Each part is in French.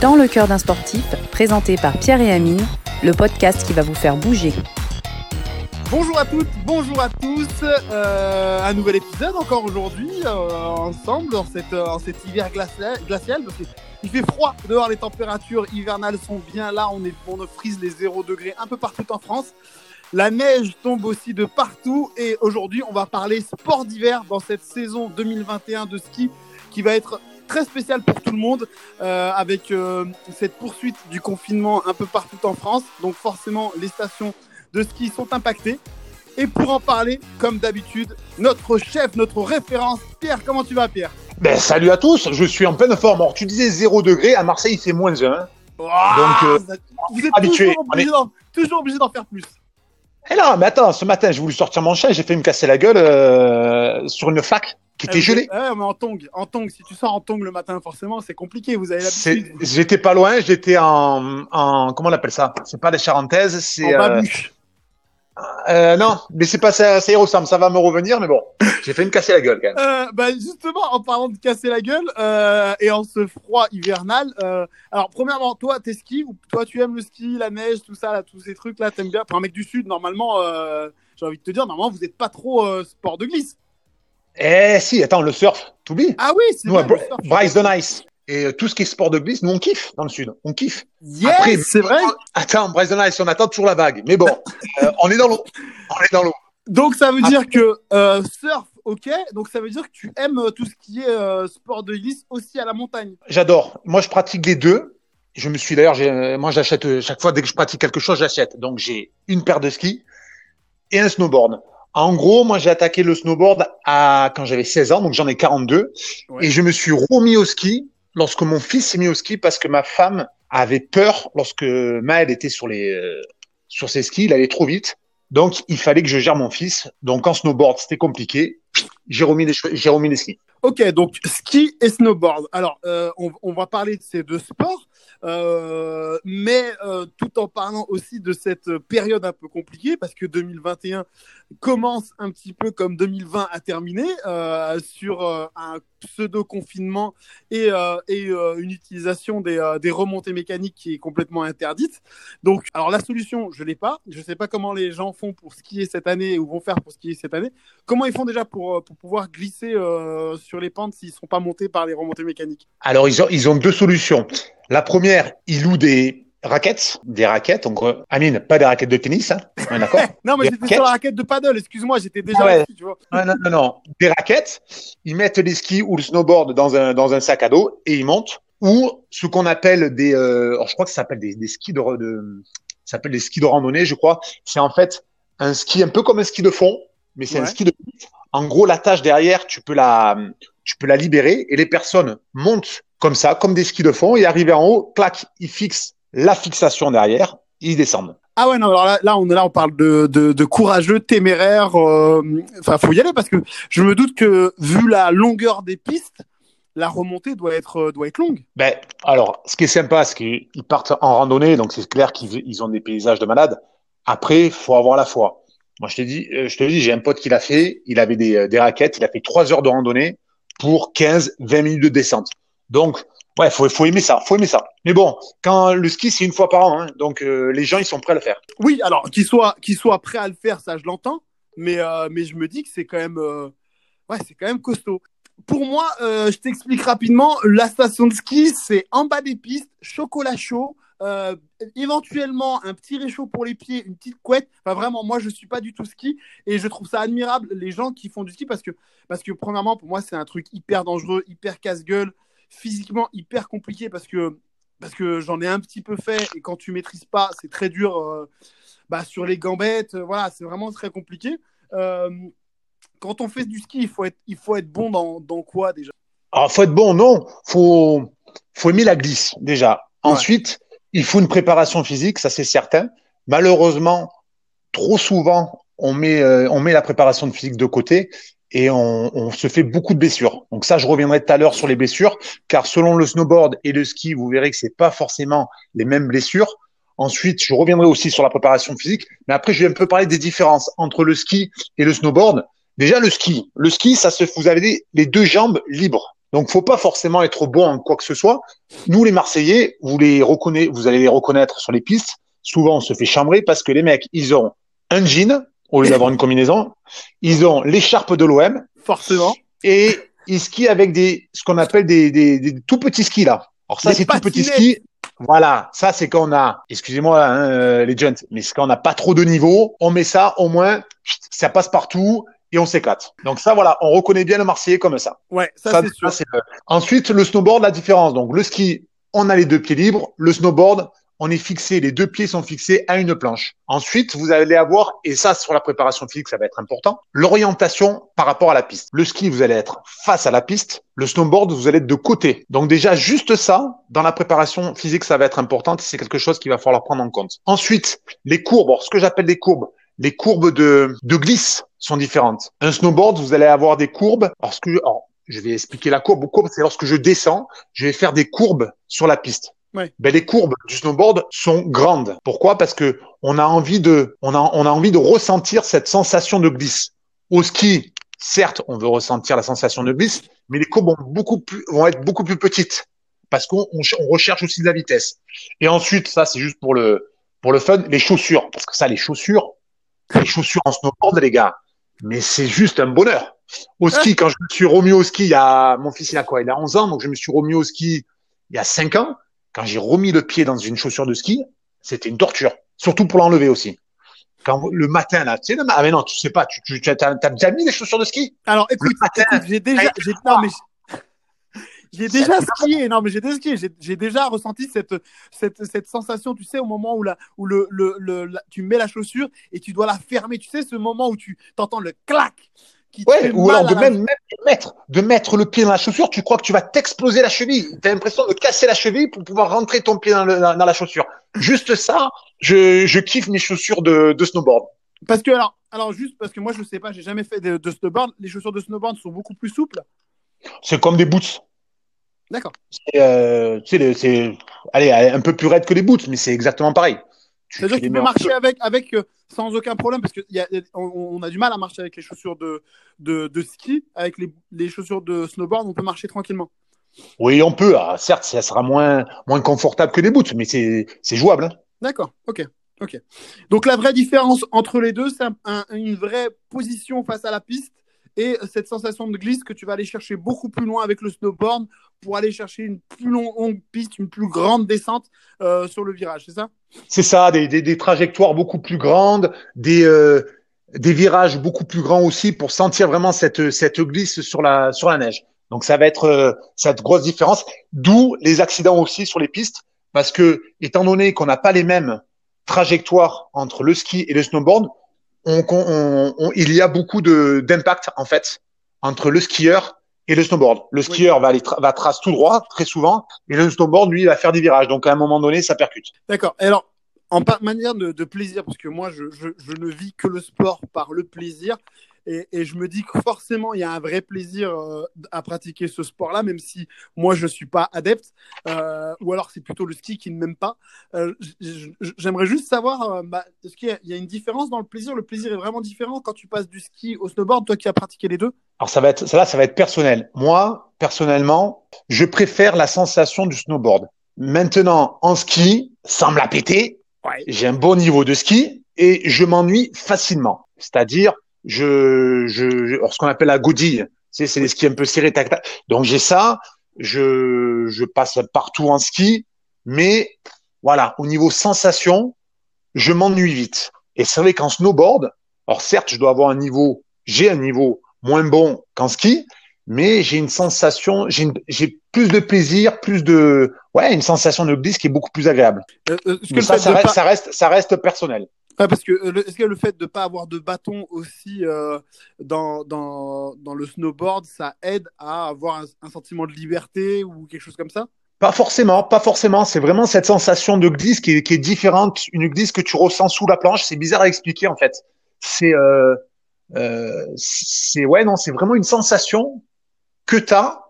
Dans le cœur d'un sportif, présenté par Pierre et Amine, le podcast qui va vous faire bouger. Bonjour à toutes, bonjour à tous. Euh, un nouvel épisode encore aujourd'hui, euh, ensemble, dans, cette, euh, cet hiver glacial. glacial parce il fait froid dehors, les températures hivernales sont bien là. On, est, on frise les 0 degrés un peu partout en France. La neige tombe aussi de partout. Et aujourd'hui, on va parler sport d'hiver dans cette saison 2021 de ski qui va être très spéciale pour tout le monde euh, avec euh, cette poursuite du confinement un peu partout en France. Donc forcément, les stations de ski sont impactées. Et pour en parler, comme d'habitude, notre chef, notre référence, Pierre, comment tu vas Pierre? Ben, Salut à tous, je suis en pleine forme. Alors tu disais 0 degré, à Marseille il fait moins 1. Donc, euh, vous êtes habitué. toujours obligé d'en faire plus. Et là, mais attends, ce matin, j'ai voulu sortir mon chien, j'ai fait me casser la gueule euh, sur une flaque qui était eh, gelée. Ouais, mais en tong, en tong, si tu sors en tong le matin, forcément, c'est compliqué. Vous avez l'habitude. J'étais pas loin, j'étais en, en, comment on appelle ça? C'est pas des charentaises, c'est. En euh, euh, non, mais c'est pas ça, ça y ressemble, ça va me revenir, mais bon, j'ai fait me casser la gueule quand même. Euh, bah justement, en parlant de casser la gueule euh, et en ce froid hivernal, alors premièrement, toi, t'es ski ou toi tu aimes le ski, la neige, tout ça, là, tous ces trucs là, t'aimes bien. Pour un mec du sud, normalement, j'ai envie de te dire, normalement, vous êtes pas trop sport de glisse. Eh si, attends, le surf, t'oublies Ah oui, c'est vrai. Bryce the Nice. Et euh, tout ce qui est sport de glisse, nous on kiffe dans le sud, on kiffe. Yes, c'est vrai. Attends, Bryson Ice, on attend toujours la vague? Mais bon, euh, on est dans l'eau. On est dans l'eau. Donc ça veut dire que euh, surf, ok. Donc ça veut dire que tu aimes tout ce qui est sport de glisse aussi à la montagne. J'adore. Moi, je pratique les deux. Je me suis d'ailleurs, moi, j'achète chaque fois dès que je pratique quelque chose, j'achète. Donc j'ai une paire de skis et un snowboard. En gros, moi, j'ai attaqué le snowboard à quand j'avais 16 ans, donc j'en ai 42, et je me suis remis au ski lorsque mon fils s'est mis au ski parce que ma femme avait peur lorsque Maël était sur les euh, sur ses skis, il allait trop vite. Donc il fallait que je gère mon fils. Donc en snowboard, c'était compliqué. Les skis. Ok, donc ski et snowboard. Alors, euh, on, va parler de ces deux sports, euh, mais euh, tout en parlant aussi de cette période un peu compliquée, parce que 2021 commence un petit peu comme 2020 a terminé, sur un pseudo-confinement et, et une utilisation des, des, remontées mécaniques qui est complètement interdite. Donc, alors la solution, je l'ai pas. Je sais pas comment les gens font pour skier cette année ou vont faire pour skier cette année. Comment ils font déjà pour, pour pouvoir glisser sur les pentes s'ils ne sont pas montés par les remontées mécaniques Alors, ils ont, ils ont deux solutions. La première, ils louent des, raquettes, des raquettes. Donc, euh, Amine, pas des raquettes de tennis, hein d'accord Non, mais j'étais sur la raquette de paddle, excuse-moi, j'étais déjà ouais. tu vois. Non, non, non, non, des raquettes. Ils mettent les skis ou le snowboard dans un, dans un sac à dos et ils montent. Ou ce qu'on appelle des, euh, je crois que ça s'appelle des, des skis de, de ça s'appelle des skis de randonnée, je crois. C'est en fait un ski un peu comme un ski de fond, mais c'est un ski de en gros, la tâche derrière, tu peux la, tu peux la libérer et les personnes montent comme ça, comme des skis de fond et arrivent en haut, clac, ils fixent la fixation derrière, ils descendent. Ah ouais, non, alors là, là on là, on parle de, de, de courageux, téméraires. Euh, enfin, faut y aller parce que je me doute que vu la longueur des pistes, la remontée doit être, euh, doit être longue. Ben, alors, ce qui est sympa, c'est qu'ils partent en randonnée, donc c'est clair qu'ils ont des paysages de malades. Après, faut avoir la foi. Moi, je te dis, euh, je te dis, j'ai un pote qui l'a fait. Il avait des, des raquettes. Il a fait trois heures de randonnée pour 15, 20 minutes de descente. Donc, Ouais, faut, faut aimer ça, faut aimer ça. Mais bon, quand le ski c'est une fois par an, hein, donc euh, les gens ils sont prêts à le faire. Oui, alors qu'ils soient qu'ils soient prêts à le faire, ça je l'entends, mais euh, mais je me dis que c'est quand même euh, ouais c'est quand même costaud. Pour moi, je t'explique rapidement. La station de ski c'est en bas des pistes, chocolat chaud. Éventuellement un petit réchaud pour les pieds, une petite couette. Enfin vraiment, moi je suis pas du tout ski et je trouve ça admirable les gens qui font du ski parce que parce que premièrement pour moi c'est un truc hyper dangereux, hyper casse-gueule physiquement hyper compliqué parce que, parce que j'en ai un petit peu fait et quand tu maîtrises pas, c'est très dur euh, bah, sur les gambettes. Euh, voilà, c'est vraiment très compliqué. Euh, quand on fait du ski, il faut être, il faut être bon dans, dans quoi déjà? Alors, ah, faut être bon, non. Faut, faut aimer la glisse déjà. Ensuite, il faut une préparation physique, ça c'est certain. Malheureusement, trop souvent, on met, on met la préparation de physique de côté et on, on, se fait beaucoup de blessures. Donc ça, je reviendrai tout à l'heure sur les blessures, car selon le snowboard et le ski, vous verrez que c'est pas forcément les mêmes blessures. Ensuite, je reviendrai aussi sur la préparation physique, mais après, je vais un peu parler des différences entre le ski et le snowboard. Déjà, le ski. Le ski, ça se, vous avez les deux jambes libres. Donc, faut pas forcément être bon en quoi que ce soit. Nous, les Marseillais, vous les reconnaissez, vous allez les reconnaître sur les pistes. Souvent, on se fait chambrer parce que les mecs, ils ont un jean au lieu d'avoir une combinaison. Ils ont l'écharpe de l'OM. Forcément. Et ils skient avec des, ce qu'on appelle des, des, des, tout petits skis là. Alors ça, c'est tout petits patinettes. skis. Voilà, ça c'est quand on a, excusez-moi hein, euh, les gents, mais c'est quand on n'a pas trop de niveau, on met ça au moins, ça passe partout et on s'éclate. Donc ça voilà, on reconnaît bien le Marseillais comme ça. Ouais, ça, Ça, c'est sûr. ça, c'est le- Ensuite, le snowboard, la différence. Donc, le ski, on a les deux pieds libres. Le snowboard, on est fixé, les deux pieds sont fixés à une planche. Ensuite, vous allez avoir, et ça, sur la préparation physique, ça va être important, l'orientation par rapport à la piste. Le ski, vous allez être face à la piste. Le snowboard, vous allez être de côté. Donc, déjà, juste ça, dans la préparation physique, ça va être important. C'est quelque chose qu'il va falloir prendre en compte. Ensuite, les courbes. Alors, ce que j'appelle des courbes, les courbes de, de glisse sont différentes. Un snowboard, vous allez avoir des courbes. Alors, ce que je, alors, je vais expliquer la courbe. Courbe, c'est lorsque je descends, je vais faire des courbes sur la piste. Ouais. Ben, les courbes du snowboard sont grandes. Pourquoi? Parce que on a envie de, on a, on a envie de ressentir cette sensation de glisse. Au ski, certes, on veut ressentir la sensation de glisse, mais les courbes vont beaucoup plus, vont être beaucoup plus petites parce qu'on on recherche aussi de la vitesse. Et ensuite, ça, c'est juste pour le, pour le fun, les chaussures. Parce que ça, les chaussures, les chaussures en snowboard, les gars, mais c'est juste un bonheur. Au ski, quand je me suis remis au ski, il y a, mon fils, il a quoi? Il a 11 ans, donc je me suis remis au ski il y a 5 ans. Quand j'ai remis le pied dans une chaussure de ski, c'était une torture. Surtout pour l'enlever aussi. Quand le matin, là, tu sais, le ah, mais non, tu sais pas, tu, tu, tu as, t'as déjà mis des chaussures de ski? Alors, écoute, j'ai déjà, j'ai, mais j'ai- déjà skié, non, mais j'ai déjà skié, j'ai, déjà ressenti cette, cette, cette sensation, tu sais, au moment où, la, où le, le, le, la- tu mets la chaussure et tu dois la fermer, tu sais, ce moment où tu t'entends le clac qui Ouais, ou alors de même, mettre, de mettre le pied dans la chaussure, tu crois que tu vas t'exploser la cheville. Tu as l'impression de casser la cheville pour pouvoir rentrer ton pied dans, le- dans- dans la chaussure. Juste ça, je, je kiffe mes chaussures de, de snowboard. Parce que, alors, alors, juste parce que moi, je sais pas, j'ai jamais fait de, de snowboard, les chaussures de snowboard sont beaucoup plus souples. C'est comme des boots. D'accord. C'est, euh, c'est, allez, un peu plus raide que les boots, mais c'est exactement pareil. Tu, C'est-à-dire que tu peux marcher avec, avec euh, sans aucun problème, parce qu'on on, on a du mal à marcher avec les chaussures de, de, de ski. Avec les, les chaussures de snowboard, on peut marcher tranquillement. Oui, on peut. Ah, certes, ça sera moins, moins confortable que les boots, mais c'est, c'est jouable. hein. D'accord, ok. ok. Donc la vraie différence entre les deux, c'est un- un- une vraie position face à la piste et cette sensation de glisse que tu vas aller chercher beaucoup plus loin avec le snowboard pour aller chercher une plus longue piste, une plus grande descente euh, sur le virage, c'est ça? C'est ça, des, des, des trajectoires beaucoup plus grandes, des, euh, des virages beaucoup plus grands aussi pour sentir vraiment cette, cette glisse sur la, sur la neige. Donc ça va être euh, cette grosse différence, d'où les accidents aussi sur les pistes, parce que étant donné qu'on n'a pas les mêmes trajectoires entre le ski et le snowboard, on, on- on- il y a beaucoup d'impact en fait entre le skieur et le snowboard. Le skieur va aller tra- va trace tout droit très souvent, et le snowboard lui il va faire des virages. Donc à un moment donné ça percute. D'accord. Et Alors, en manière de, de plaisir, parce que moi, je, je- je ne vis que le sport par le plaisir. Et, et je me dis que forcément, il y a un vrai plaisir euh, à pratiquer ce sport-là, même si moi, je ne suis pas adepte. euh, ou alors, c'est plutôt le ski qui ne m'aime pas. Euh, J'aimerais juste savoir, bah, est-ce qu'il y, a- il y a une différence dans le plaisir? Le plaisir est vraiment différent quand tu passes du ski au snowboard, toi qui as pratiqué les deux? Alors ça va être, ça là, ça va être personnel. Moi, personnellement, je préfère la sensation du snowboard. Maintenant, en ski, sans me la péter, Ouais. j'ai un bon niveau de ski et je m'ennuie facilement. C'est-à-dire, je, je, alors, ce qu'on appelle la godille, sais, c'est les skis un peu serrés, tac, tac. Donc j'ai ça, je, je passe partout en ski, mais voilà, au niveau sensation, je m'ennuie vite. Et c'est vrai qu'en snowboard, alors certes, je dois avoir un niveau, j'ai un niveau moins bon qu'en ski, mais j'ai une sensation, j'ai j'ai plus de plaisir, plus de, ouais, une sensation de glisse qui est beaucoup plus agréable. Euh, euh, que ça, reste, pas- ça reste, ça reste personnel. Ouais, parce que euh, est-ce que le fait de ne pas avoir de bâton aussi euh, dans, dans, dans le snowboard, ça aide à avoir un, un sentiment de liberté ou quelque chose comme ça? Pas forcément, pas forcément. C'est vraiment cette sensation de glisse qui est, qui est différente, une glisse que tu ressens sous la planche. C'est bizarre à expliquer en fait. C'est, euh, euh, c'est ouais non, c'est vraiment une sensation que tu as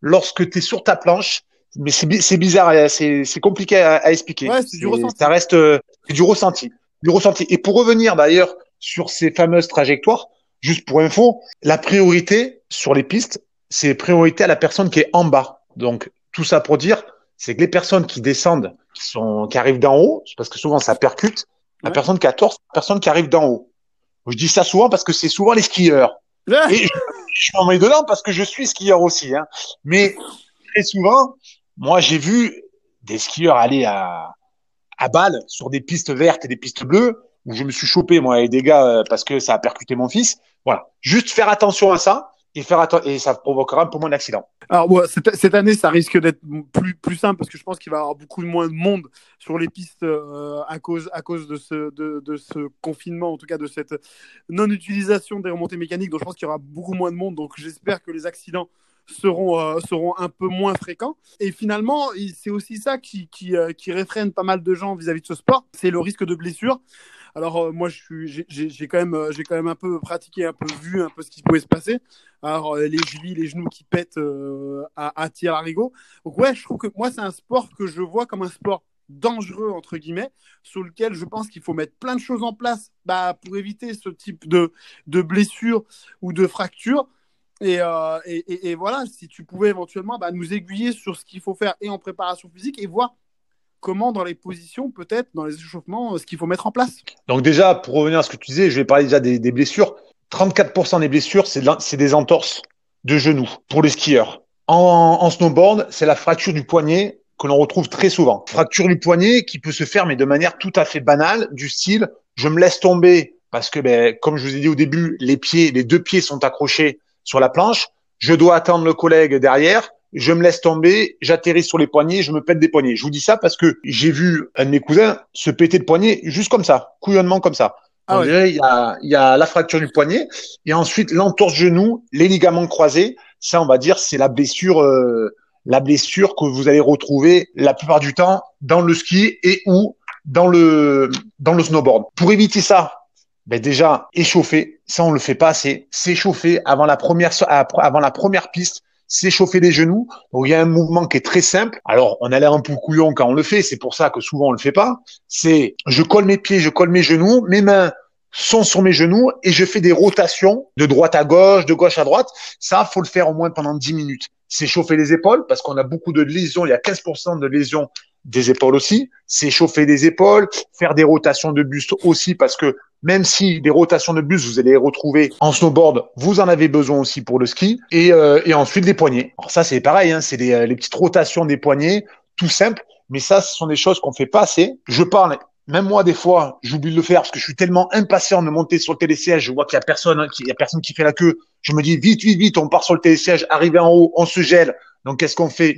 lorsque tu es sur ta planche. Mais c'est bi- c'est bizarre, euh, c'est compliqué à, à expliquer. Ouais, c'est du ressenti. Ça reste euh, du ressenti, du ressenti. Et pour revenir d'ailleurs sur ces fameuses trajectoires, juste pour info, la priorité sur les pistes, c'est priorité à la personne qui est en bas. Donc, tout ça pour dire, c'est que les personnes qui descendent, qui sont, qui arrivent d'en haut, parce que souvent ça percute, la personne qui a tort, la personne qui arrive d'en haut. Je dis ça souvent parce que c'est souvent les skieurs. Et je, je m'en mets dedans parce que je suis skieur aussi. Hein. Mais très souvent, moi, j'ai vu des skieurs aller à, à balle sur des pistes vertes et des pistes bleues où je me suis chopé, moi, et des gars euh, parce que ça a percuté mon fils. Voilà. Juste faire attention à ça et faire et ça provoquera un peu moins d'accidents. Alors cette, cette, année, ça risque d'être plus plus simple parce que je pense qu'il va y avoir beaucoup moins de monde sur les pistes euh, à cause à cause de ce de, de, ce confinement, en tout cas de cette non utilisation des remontées mécaniques. Donc je pense qu'il y aura beaucoup moins de monde. Donc j'espère que les accidents seront, euh, seront un peu moins fréquents. Et finalement, c'est aussi ça qui, qui, euh, qui réfrène pas mal de gens vis-à-vis -vis de ce sport, c'est le risque de blessure. Alors euh, moi, j'ai quand même, quand même un peu pratiqué, un peu vu, un peu ce qui pouvait se passer. Alors les chevilles, les genoux qui pètent à, à tir. Donc ouais, je trouve que moi c'est un sport que je vois comme un sport dangereux entre guillemets, sur lequel je pense qu'il faut mettre plein de choses en place bah, pour éviter ce type de, de blessures ou de fractures. Et, euh, et, voilà, si tu pouvais éventuellement bah, nous aiguiller sur ce qu'il faut faire et en préparation physique et voir comment dans les positions, peut-être dans les échauffements, ce qu'il faut mettre en place Donc déjà, pour revenir à ce que tu disais, je vais parler déjà des, des blessures. 34% des blessures, c'est des entorses de genoux pour les skieurs. En, en snowboard, c'est la fracture du poignet que l'on retrouve très souvent. Fracture du poignet qui peut se faire, mais de manière tout à fait banale, du style, je me laisse tomber parce que, ben, comme je vous ai dit au début, les pieds, les deux pieds sont accrochés sur la planche. Je dois attendre le collègue derrière je me laisse tomber, j'atterris sur les poignets, je me pète des poignets. Je vous dis ça parce que j'ai vu un de mes cousins se péter le poignet juste comme ça, couillonnement comme ça. Ah il, y a, il y a la fracture du poignet et ensuite l'entorse genou, les ligaments croisés. Ça, on va dire, c'est la blessure, euh, la blessure que vous allez retrouver la plupart du temps dans le ski et ou dans le dans le snowboard. Pour éviter ça, ben déjà échauffer. Ça, on le fait pas assez. S'échauffer avant la première avant la première piste s'échauffer les genoux. Donc il y a un mouvement qui est très simple. Alors on a l'air un peu couillon quand on le fait, c'est pour ça que souvent on le fait pas. C'est je colle mes pieds, je colle mes genoux, mes mains sont sur mes genoux et je fais des rotations de droite à gauche, de gauche à droite. Ça, faut le faire au moins pendant 10 minutes. S'échauffer les épaules parce qu'on a beaucoup de lésions, il y a 15% de lésions des épaules aussi, s'échauffer les épaules, faire des rotations de buste aussi parce que même si des rotations de bus, vous allez les retrouver en snowboard, vous en avez besoin aussi pour le ski. Et, euh, et ensuite, les poignets. Alors ça, c'est pareil, hein, c'est les, euh, les petites rotations des poignets, tout simple. Mais ça, ce sont des choses qu'on fait pas assez. Je parle même moi, des fois, j'oublie de le faire parce que je suis tellement impatient de monter sur le télésiège. Je vois qu'il y a personne, hein, qu'il y a personne qui fait la queue. Je me dis vite, vite, vite, on part sur le télésiège, arrivé en haut, on se gèle. Donc, qu'est-ce qu'on fait?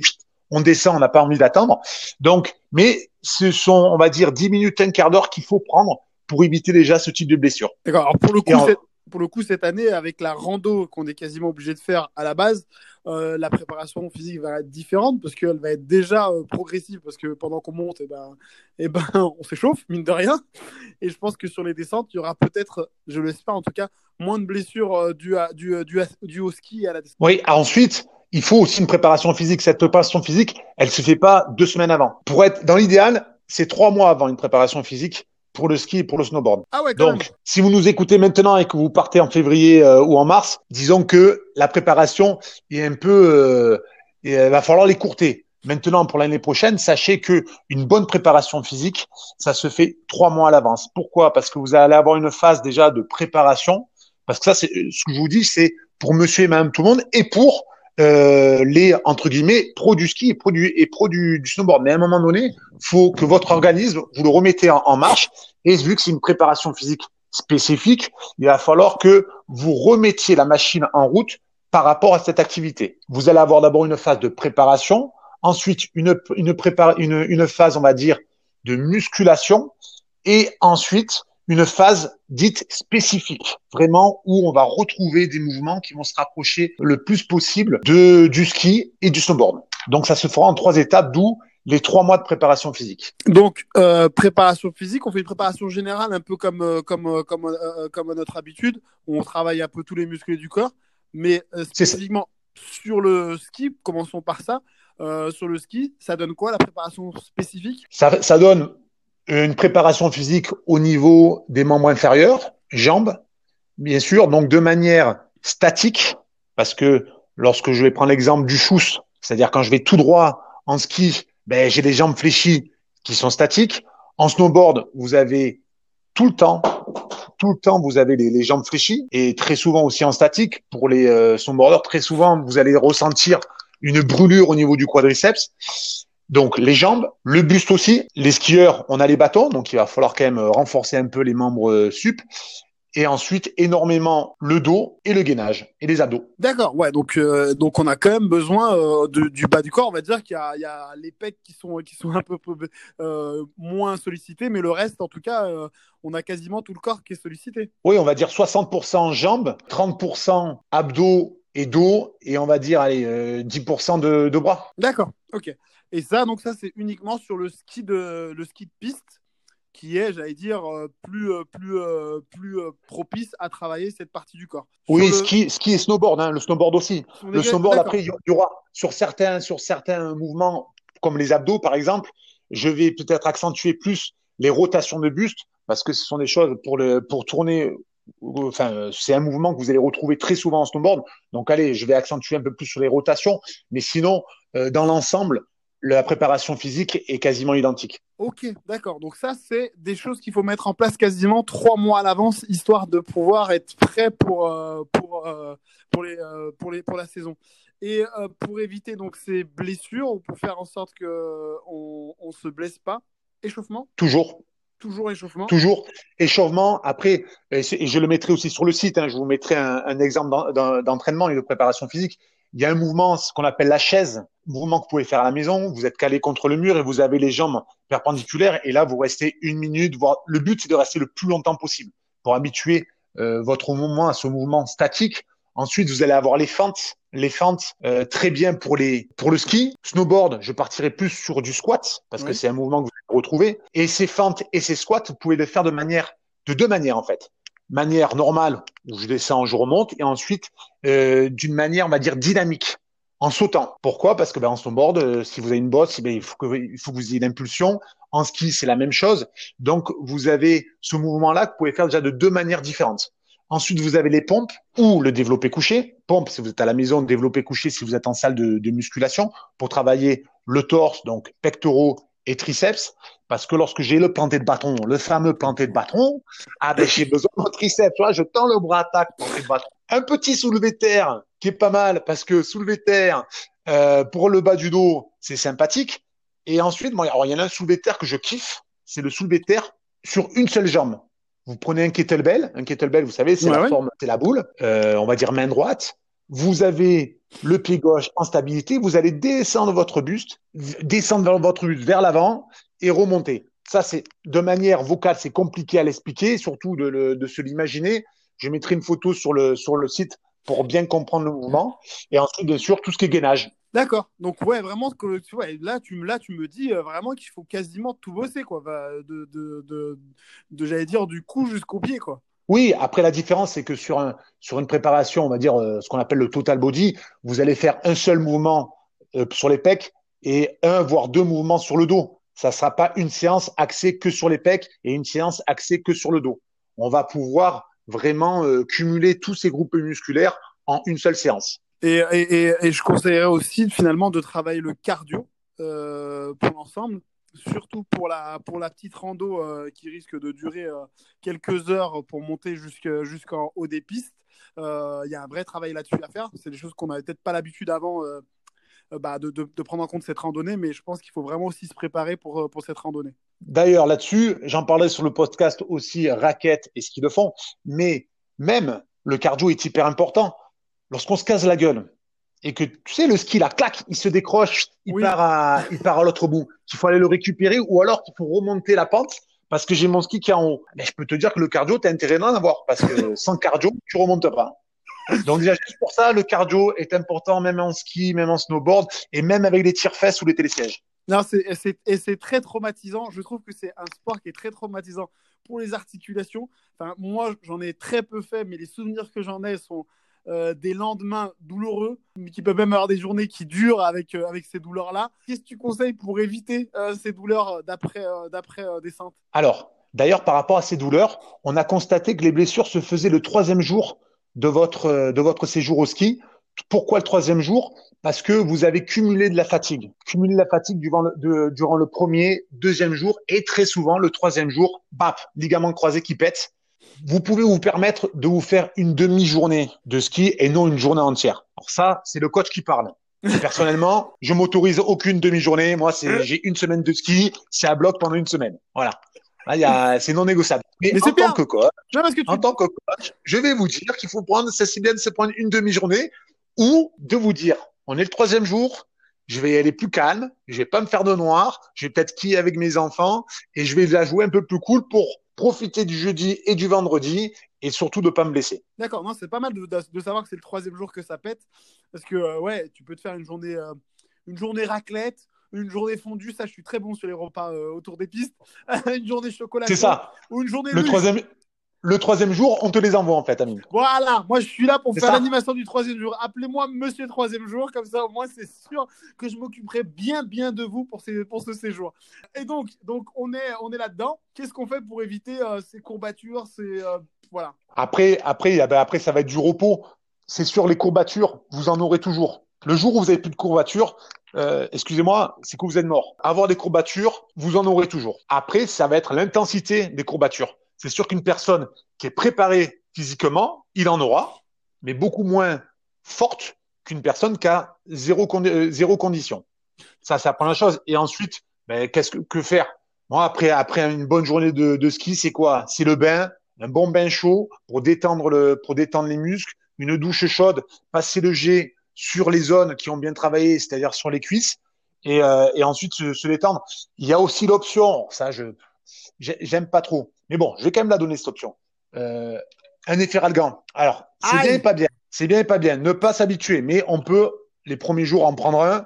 On descend, on n'a pas envie d'attendre. Donc, mais ce sont, on va dire, 10 minutes, un quart d'heure qu'il faut prendre pour éviter déjà ce type de blessure. D'accord. Alors pour le coup, cette, pour le coup, cette année, avec la rando qu'on est quasiment obligé de faire à la base, euh, la préparation physique va être différente parce qu'elle va être déjà euh, progressive parce que pendant qu'on monte, et eh ben, et eh ben, on s'échauffe mine de rien. Et je pense que sur les descentes, il y aura peut-être, je l'espère en tout cas, moins de blessures euh, dues, à, du, du, du, au ski et à la descente. Oui. Ensuite, il faut aussi une préparation physique. Cette préparation physique, elle se fait pas deux semaines avant. Pour être dans l'idéal, c'est trois mois avant une préparation physique pour le ski et pour le snowboard. Ah ouais, Donc, si vous nous écoutez maintenant et que vous partez en février euh, ou en mars, disons que la préparation est un peu, euh, il va falloir l'écourter. Maintenant, pour l'année prochaine, sachez que une bonne préparation physique, ça se fait trois mois à l'avance. Pourquoi? Parce que vous allez avoir une phase déjà de préparation. Parce que ça, c'est ce que je vous dis, c'est pour Monsieur et Madame tout le monde et pour euh, les entre guillemets pro du ski et pro du snowboard. Mais à un moment donné, faut que votre organisme vous le remettez en, marche. Et vu que c'est une préparation physique spécifique, il va falloir que vous remettiez la machine en route par rapport à cette activité. Vous allez avoir d'abord une phase de préparation, ensuite une, une phase on va dire de musculation et ensuite une phase dite spécifique, vraiment où on va retrouver des mouvements qui vont se rapprocher le plus possible de, du ski et du snowboard. Donc ça se fera en trois étapes, d'où les trois mois de préparation physique. Donc euh, préparation physique, on fait une préparation générale un peu comme euh, comme euh, comme euh, comme à notre habitude, on travaille un peu tous les muscles du corps, mais euh, spécifiquement sur le ski, commençons par ça. sur le ski, ça donne quoi la préparation spécifique? Ça, ça donne une préparation physique au niveau des membres inférieurs, jambes, bien sûr, donc de manière statique, parce que lorsque je vais prendre l'exemple du chousse, c'est-à-dire quand je vais tout droit en ski, ben, j'ai les jambes fléchies qui sont statiques. En snowboard, vous avez tout le temps, tout le temps, vous avez les, jambes fléchies et très souvent aussi en statique. Pour les euh, snowboarders, très souvent, vous allez ressentir une brûlure au niveau du quadriceps. Donc les jambes, le buste aussi. Les skieurs, on a les bâtons, donc il va falloir quand même renforcer un peu les membres euh, sup et ensuite énormément le dos et le gainage et les abdos. D'accord, ouais, donc euh, donc on a quand même besoin euh, du bas du corps. On va dire qu'il y, y a, les pecs qui sont qui sont un peu euh, moins sollicités, mais le reste, en tout cas, on a quasiment tout le corps qui est sollicité. Oui, on va dire 60% jambes, 30% abdos et dos, et on va dire allez 10% de, de bras. D'accord, ok. Et ça, donc ça, c'est uniquement sur le ski de le ski de piste qui est, j'allais dire, euh, plus, euh, plus, euh, plus propice à travailler cette partie du corps. Oui, ski, ski et snowboard, hein, le snowboard aussi. Le snowboard, après, il y aura sur certains, sur certains mouvements, comme les abdos par exemple, je vais peut-être accentuer plus les rotations de buste, parce que ce sont des choses pour, le, pour tourner enfin, c'est un mouvement que vous allez retrouver très souvent en snowboard. Donc, allez, je vais accentuer un peu plus sur les rotations. Mais sinon, dans l'ensemble, la préparation physique est quasiment identique. Ok, d'accord. Donc ça, c'est des choses qu'il faut mettre en place quasiment trois mois à l'avance, histoire de pouvoir être prêt pour, euh, pour, euh, pour, les, euh, pour, les, pour la saison. Et pour éviter donc ces blessures ou pour faire en sorte qu'on ne se blesse pas, échauffement? Toujours. Toujours échauffement Toujours échauffement. Après, et, je le mettrai aussi sur le site, hein, je vous mettrai un, un exemple d'entraînement et de préparation physique. Il y a un mouvement, ce qu'on appelle la chaise, mouvement que vous pouvez faire à la maison. Vous êtes calé contre le mur et vous avez les jambes perpendiculaires. Et là, vous restez une minute. Voire... Le but, c'est de rester le plus longtemps possible pour habituer euh, votre mouvement à ce mouvement statique. Ensuite, vous allez avoir les fentes. Les fentes, euh, très bien pour les pour le ski. Snowboard, je partirai plus sur du squat parce que c'est un mouvement que vous retrouver. Et ces fentes et ces squats, vous pouvez le faire de manière de deux manières en fait manière normale où je descends, je remonte, et ensuite euh, d'une manière, on va dire, dynamique, en sautant. Pourquoi? Parce que ben, en snowboard, euh, si vous avez une bosse, ben, il, faut que, il faut que vous ayez l'impulsion. En ski, c'est la même chose. Donc, vous avez ce mouvement-là que vous pouvez faire déjà de deux manières différentes. Ensuite, vous avez les pompes ou le développé couché. Pompe, si vous êtes à la maison, développé couché, si vous êtes en salle de musculation, pour travailler le torse, donc pectoraux et triceps, parce que lorsque j'ai le planté de bâton, le fameux planté de bâton, ah ben j'ai besoin de triceps, tu vois, je tends le bras attaque, planté de bâton. Un petit soulevé de terre qui est pas mal, parce que soulevé de terre euh, pour le bas du dos, c'est sympathique. Et ensuite, bon, il y en a un soulevé de terre que je kiffe, c'est le soulevé de terre sur une seule jambe. Vous prenez un kettlebell, un kettlebell, vous savez, c'est la forme, c'est la boule, euh, on va dire main droite. Vous avez le pied gauche en stabilité, vous allez descendre votre buste, descendre votre buste vers l'avant et remonter. Ça, c'est de manière vocale, c'est compliqué à l'expliquer, surtout de, se l'imaginer. Je mettrai une photo sur le, sur le site pour bien comprendre le mouvement. Et ensuite, bien sûr, tout ce qui est gainage. D'accord. Donc, ouais, vraiment, là, tu, là, tu me dis euh, vraiment qu'il faut quasiment tout bosser, quoi. De, de, de, de j'allais dire, du cou jusqu'au pied, quoi. Oui, après la différence, c'est que sur, un, sur une préparation, on va dire euh, ce qu'on appelle le total body, vous allez faire un seul mouvement euh, sur les pecs et un voire deux mouvements sur le dos. Ça ne sera pas une séance axée que sur les pecs et une séance axée que sur le dos. On va pouvoir vraiment euh, cumuler tous ces groupes musculaires en une seule séance. Et, et, et, je conseillerais aussi finalement de travailler le cardio pour l'ensemble surtout pour la, pour la petite rando euh, qui risque de durer euh, quelques heures pour monter jusqu'en haut des pistes. Euh, il y a un vrai travail là-dessus à faire. C'est des choses qu'on n'avait peut-être pas l'habitude avant bah, de, de, prendre en compte cette randonnée, mais je pense qu'il faut vraiment aussi se préparer pour, pour cette randonnée. D'ailleurs, là-dessus, j'en parlais sur le podcast aussi, raquettes et ce qu'ils le font, mais même le cardio est hyper important. Lorsqu'on se casse la gueule, et que tu sais le ski là clac il se décroche il part à il part à l'autre bout. Qu'il faut aller le récupérer ou alors qu'il faut remonter la pente parce que j'ai mon ski qui est en haut. Mais je peux te dire que le cardio t'as intérêt d'en avoir parce que sans cardio tu remontes pas. Donc déjà juste pour ça le cardio est important même en ski même en snowboard et même avec les tire-fesses ou les télésièges. Non c'est et c'est très traumatisant. Je trouve que c'est un sport qui est très traumatisant pour les articulations. Enfin moi j'en ai très peu fait mais les souvenirs que j'en ai sont euh, des lendemains douloureux, mais qui peuvent même avoir des journées qui durent avec, euh, avec ces douleurs-là. Qu'est-ce que tu conseilles pour éviter euh, ces douleurs d'après d'après descente Alors, d'ailleurs, par rapport à ces douleurs, on a constaté que les blessures se faisaient le troisième jour de votre, de votre séjour au ski. Pourquoi le troisième jour? Parce que vous avez cumulé de la fatigue, cumulé de la fatigue durant le, durant le premier, deuxième jour et très souvent le troisième jour, bap, ligament croisé qui pète. Vous pouvez vous permettre de vous faire une demi-journée de ski et non une journée entière. Alors ça, c'est le coach qui parle. Personnellement, je m'autorise aucune demi-journée. Moi, c'est j'ai une semaine de ski, c'est à bloc pendant une semaine. Voilà. Là, il y a, c'est non négociable. Mais, Mais en bien. tant que coach, Non, parce que tu- en tant que coach, je vais vous dire qu'il faut prendre, c'est si bien de se prendre une demi-journée ou de vous dire, on est le troisième jour, je vais y aller plus calme, je vais pas me faire de noir, je vais peut-être skier avec mes enfants et je vais la jouer un peu plus cool pour profiter du jeudi et du vendredi et surtout de pas me blesser. D'accord, non, c'est pas mal de, de- de savoir que c'est le troisième jour que ça pète. Parce que, euh, ouais, tu peux te faire une journée, euh, une journée raclette, une journée fondue. Ça, je suis très bon sur les repas euh, autour des pistes. une journée chocolat. C'est ça. Ou une journée Le luge. troisième, le troisième jour, on te les envoie en fait, Amine. Voilà, moi je suis là pour faire l'animation du troisième jour. Appelez-moi Monsieur Troisième Jour, comme ça au moins c'est sûr que je m'occuperai bien bien de vous pour, ces, pour ce séjour. Et donc, donc on est, on est là-dedans. Qu'est-ce qu'on fait pour éviter euh, ces courbatures, ces euh, voilà. Après, après, ah ben, après, ça va être du repos. C'est sûr, les courbatures, vous en aurez toujours. Le jour où vous avez plus de courbatures, euh, excusez-moi, c'est que vous êtes mort. Avoir des courbatures, vous en aurez toujours. Après, ça va être l'intensité des courbatures. C'est sûr qu'une personne qui est préparée physiquement, il en aura, mais beaucoup moins forte qu'une personne qui a zéro, euh, zéro condition. Ça, c'est la chose. Et ensuite, ben, qu'est-ce que, faire? Moi, après, après une bonne journée de, ski, c'est quoi? C'est le bain, un bon bain chaud pour détendre le, pour détendre les muscles, une douche chaude, passer le jet sur les zones qui ont bien travaillé, c'est-à-dire sur les cuisses, et, euh, ensuite se, se détendre. Il y a aussi l'option, ça, je j'aime pas trop, mais bon, je vais quand même la donner cette option. Euh, un effet ralgan. Alors, c'est bien et pas bien. C'est bien et pas bien. Ne pas s'habituer, mais on peut les premiers jours en prendre un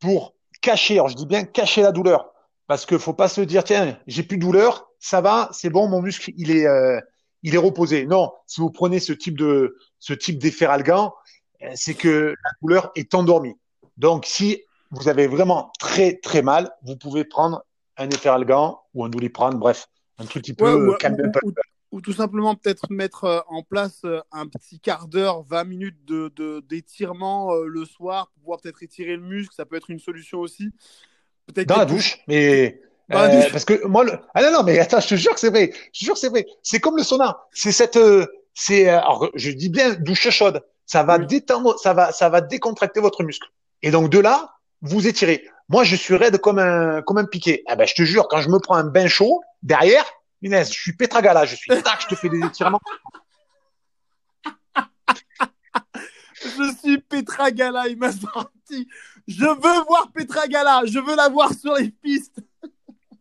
pour cacher. Alors, je dis bien cacher la douleur, parce que faut pas se dire tiens, j'ai plus de douleur, ça va, c'est bon, mon muscle il est euh, il est reposé. Non, si vous prenez ce type de ce type d'effet ralgan, euh, c'est que la douleur est endormie. Donc, si vous avez vraiment très très mal, vous pouvez prendre un effet ralgan ou un doliprane, bref, un truc qui peut Ouais, ou, calmer un ou- peu. ou- ou tout simplement peut-être mettre euh, en place euh, un petit quart d'heure, 20 minutes de, d'étirement euh, le soir pour pouvoir peut-être étirer le muscle. Ça peut être une solution aussi. Peut-être Dans la douche, mais Dans la euh, douche. parce que moi, le... ah non non, mais attends, je te jure que c'est vrai, je te jure que c'est vrai. C'est comme le sauna. C'est cette, euh, c'est, euh, alors je dis bien douche chaude. Ça va Oui. détendre, ça va, ça va décontracter votre muscle. Et donc de là, vous étirez. Moi, je suis raide comme un, comme un piqué. Ah ben, je te jure, quand je me prends un bain chaud derrière, Inès, je suis pétragala, je suis tac, je te fais des étirements. Je suis Petra Gala, il m'a sorti. Je veux voir Petra Gala, je veux la voir sur les pistes.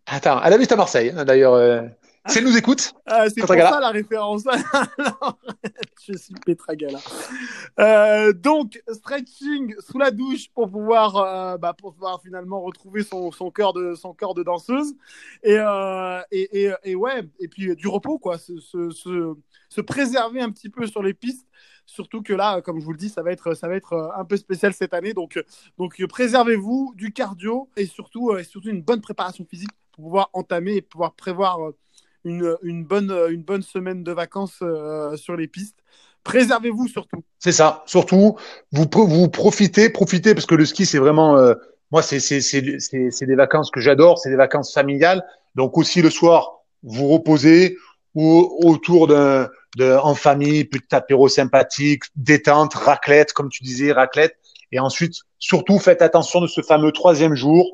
Attends, elle habite à Marseille, hein, d'ailleurs. euh, si elle nous écoute, Ah, c'est pour ça la référence. Alors, je suis Petra Gala. Euh, donc, stretching sous la douche pour pouvoir, euh, bah, pour pouvoir finalement retrouver son, son cœur de son cœur de danseuse et, euh, et, et, et ouais et puis du repos quoi, se, se, se, se préserver un petit peu sur les pistes. Surtout que là, comme je vous le dis, ça va être ça va être euh, un peu spécial cette année. Donc donc préservez-vous du cardio et surtout et surtout une bonne préparation physique pour pouvoir entamer et pouvoir prévoir une, une, bonne, une bonne semaine de vacances euh, sur les pistes. Préservez-vous surtout. c'est ça. Surtout, vous vous profitez, profitez parce que le ski, c'est vraiment, euh, moi, c'est des vacances que j'adore, c'est des vacances familiales. Donc aussi le soir, vous reposez ou autour d'un en famille, petit apéro sympathique, détente, raclette, comme tu disais, raclette. Et ensuite, surtout, faites attention de ce fameux troisième jour.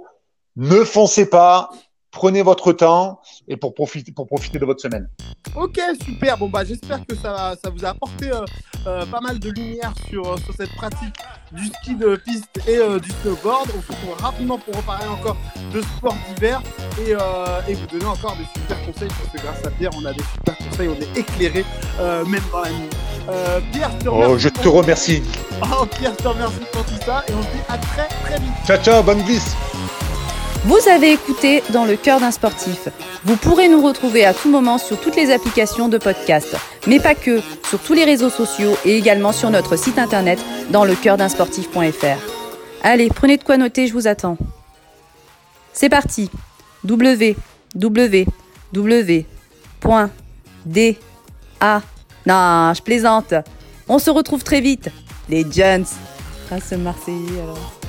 Ne foncez pas, prenez votre temps et pour profiter, pour profiter de votre semaine. Ok, super. Bon, bah, j'espère que ça, ça vous a apporté euh, euh, pas mal de lumière sur, euh, sur cette pratique du ski de piste et euh, du snowboard. On se retrouve rapidement pour reparler encore de sport d'hiver et, et vous donner encore des super conseils parce que grâce à Pierre, on a des super conseils, on est éclairé même dans la nuit. Pierre, je te Oh, remercie. je te pour- remercie. Oh, Pierre, je te remercie pour tout ça et on se dit à très très vite. Ciao, ciao, bonne glisse. Vous avez écouté Dans le cœur d'un sportif. Vous pourrez nous retrouver à tout moment sur toutes les applications de podcast, mais pas que, sur tous les réseaux sociaux et également sur notre site internet dans le cœur d'un sportif.fr. Allez, prenez de quoi noter, je vous attends. C'est parti. www.da Non, je plaisante. On se retrouve très vite, les Jones. Ah, ce Marseillais alors.